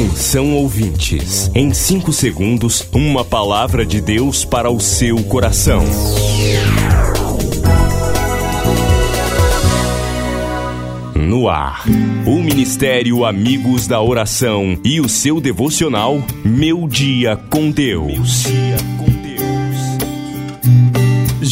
Atenção ouvintes, em 5 segundos, uma palavra de Deus para o seu coração. No ar, o Ministério Amigos da Oração e o seu devocional Meu Dia com Deus.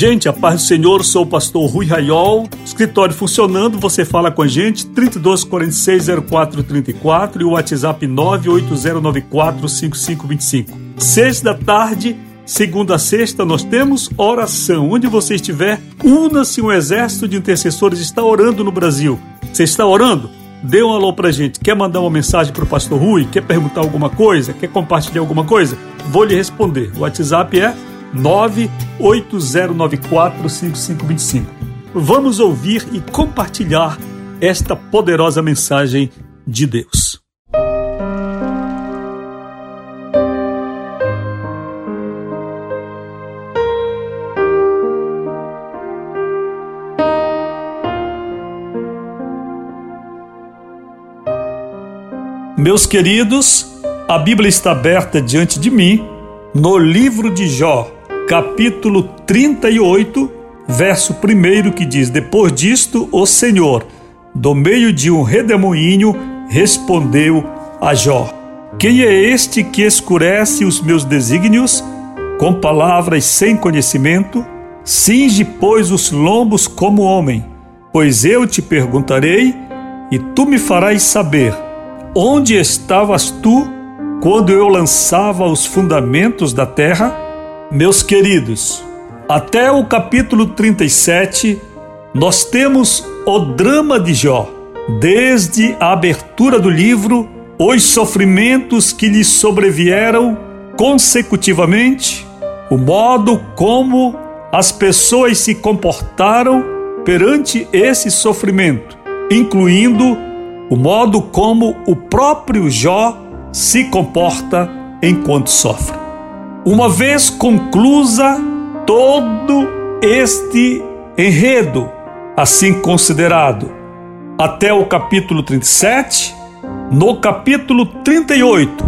Gente, a paz do Senhor, sou o pastor Rui Raiol, escritório funcionando, você fala com a gente, 32460434 e o WhatsApp 980945525. Seis da tarde, segunda a sexta, nós temos oração. Onde você estiver, una-se um exército de intercessores, está orando no Brasil. Você está orando? Dê um alô pra gente. Quer mandar uma mensagem pro pastor Rui? Quer perguntar alguma coisa? Quer compartilhar alguma coisa? Vou lhe responder. O WhatsApp é 980945525. Vamos ouvir e compartilhar esta poderosa mensagem de Deus. Meus queridos, a Bíblia está aberta diante de mim no livro de Jó, capítulo 38, verso 1 que diz: Depois disto, o Senhor, do meio de um redemoinho, respondeu a Jó: Quem é este que escurece os meus desígnios com palavras sem conhecimento? Cinge, pois, os lombos como homem, pois eu te perguntarei e tu me farás saber: onde estavas tu quando eu lançava os fundamentos da terra? Meus queridos, até o capítulo 37, nós temos o drama de Jó. Desde a abertura do livro, os sofrimentos que lhe sobrevieram consecutivamente, o modo como as pessoas se comportaram perante esse sofrimento, incluindo o modo como o próprio Jó se comporta enquanto sofre. Uma vez conclusa todo este enredo, assim considerado, até o capítulo 37, no capítulo 38,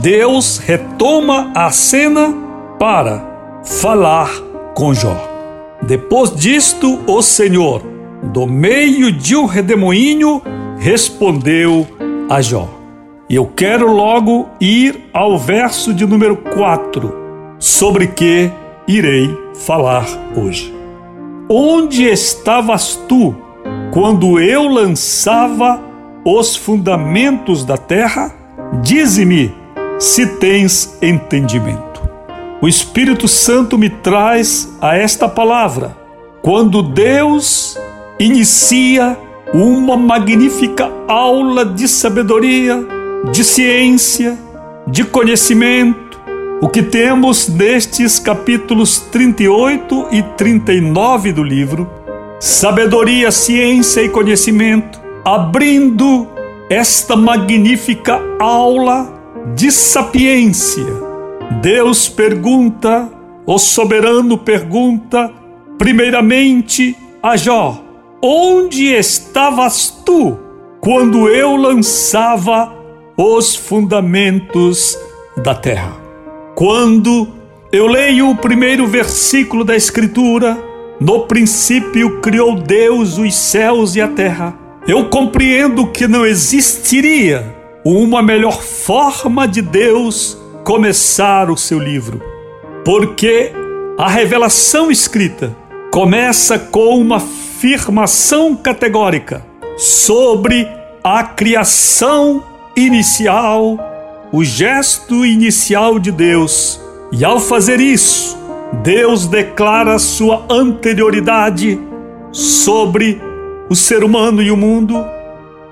Deus retoma a cena para falar com Jó. Depois disto, o Senhor, do meio de um redemoinho, respondeu a Jó. E eu quero logo ir ao verso de número 4, sobre que irei falar hoje. Onde estavas tu quando eu lançava os fundamentos da terra? Dize-me se tens entendimento. O Espírito Santo me traz a esta palavra. Quando Deus inicia uma magnífica aula de sabedoria, de ciência, de conhecimento, o que temos nestes capítulos 38 e 39 do livro, sabedoria, ciência e conhecimento, abrindo esta magnífica aula de sapiência. Deus pergunta, o soberano pergunta, primeiramente a Jó: Onde estavas tu quando eu lançava os fundamentos da terra. Quando eu leio o primeiro versículo da Escritura, no princípio criou Deus os céus e a terra, eu compreendo que não existiria uma melhor forma de Deus começar o seu livro, porque a revelação escrita começa com uma afirmação categórica sobre a criação inicial, o gesto inicial de Deus. E ao fazer isso, Deus declara sua anterioridade sobre o ser humano e o mundo,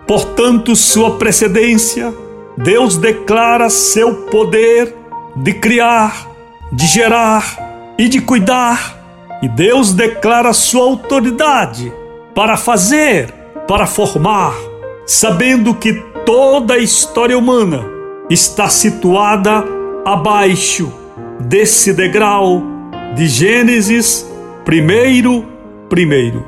portanto, sua precedência. Deus declara seu poder de criar, de gerar e de cuidar. E Deus declara sua autoridade para fazer, para formar, sabendo que toda a história humana está situada abaixo desse degrau de Gênesis primeiro, primeiro.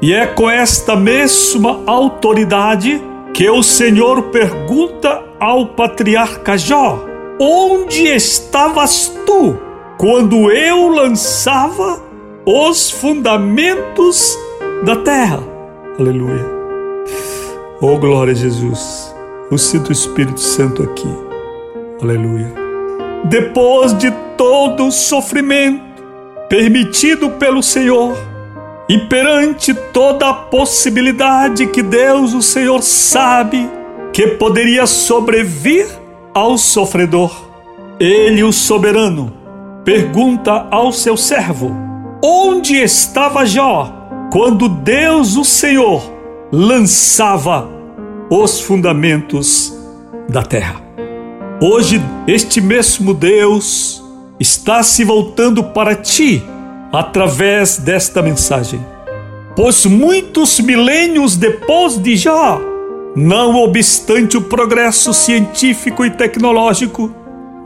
E é com esta mesma autoridade que o Senhor pergunta ao patriarca Jó: Onde estavas tu quando eu lançava os fundamentos da terra? Aleluia. Oh, glória a Jesus. Eu sinto o Espírito Santo aqui. Aleluia. Depois de todo o sofrimento permitido pelo Senhor, e perante toda a possibilidade que Deus, o Senhor, sabe que poderia sobrevir ao sofredor, ele, o soberano, pergunta ao seu servo: Onde estava Jó quando Deus, o Senhor, lançava os fundamentos da terra? Hoje, este mesmo Deus está se voltando para ti através desta mensagem. Pois muitos milênios depois de Jó, não obstante o progresso científico e tecnológico,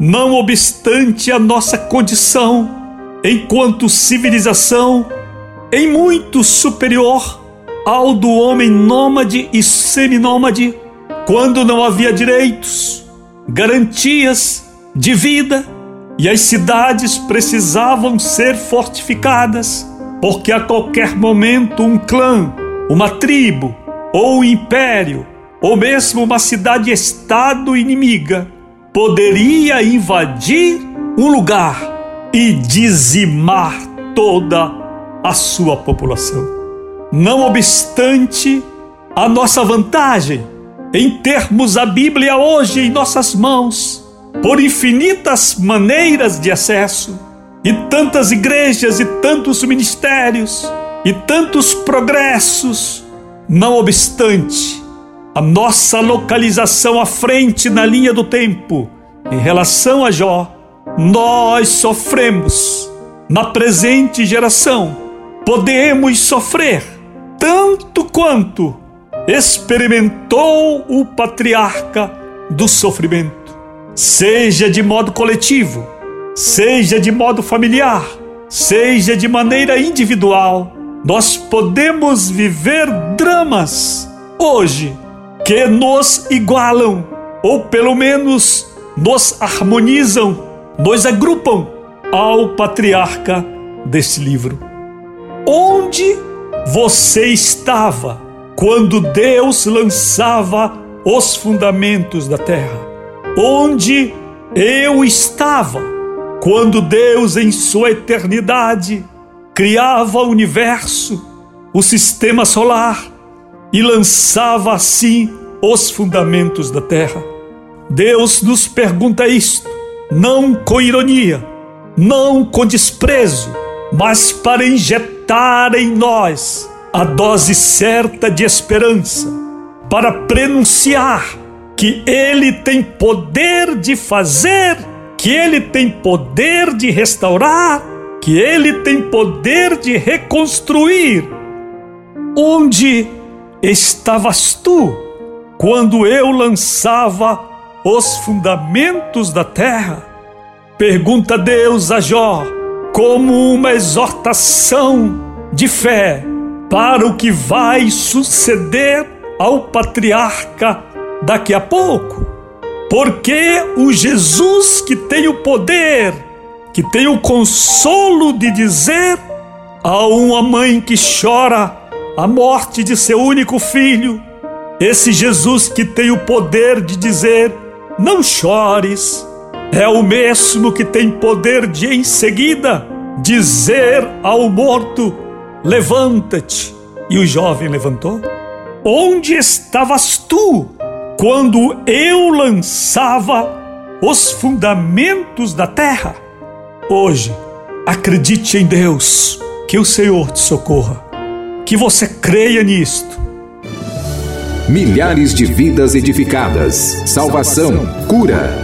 não obstante a nossa condição enquanto civilização em muito superior ao do homem nômade e seminômade, quando não havia direitos, garantias de vida, e as cidades precisavam ser fortificadas, porque a qualquer momento um clã, uma tribo ou um império, ou mesmo uma cidade-estado inimiga, poderia invadir um lugar e dizimar toda a sua população. Não obstante a nossa vantagem em termos a Bíblia hoje em nossas mãos, por infinitas maneiras de acesso, e tantas igrejas e tantos ministérios e tantos progressos, não obstante a nossa localização à frente na linha do tempo em relação a Jó, nós sofremos na presente geração, podemos sofrer tanto quanto experimentou o patriarca do sofrimento seja de modo coletivo, seja de modo familiar, seja de maneira individual, nós podemos viver dramas hoje que nos igualam, ou pelo menos nos harmonizam, nos agrupam ao patriarca desse livro. Onde você estava quando Deus lançava os fundamentos da terra? onde eu estava quando Deus, em sua eternidade, criava o universo, o sistema solar e lançava assim os fundamentos da terra. Deus nos pergunta isto, não com ironia, não com desprezo, mas para injetar em nós a dose certa de esperança, para prenunciar que Ele tem poder de fazer, que Ele tem poder de restaurar, que Ele tem poder de reconstruir. Onde estavas tu quando eu lançava os fundamentos da terra? Pergunta Deus a Jó como uma exortação de fé para o que vai suceder ao patriarca daqui a pouco. Porque o Jesus que tem o poder, que tem o consolo de dizer a uma mãe que chora a morte de seu único filho, esse Jesus que tem o poder de dizer: não chores, é o mesmo que tem poder de em seguida dizer ao morto: levanta-te. E o jovem levantou. Onde estavas tu quando eu lançava os fundamentos da terra. Hoje, acredite em Deus, que o Senhor te socorra, que você creia nisto. Milhares de vidas edificadas, salvação, cura.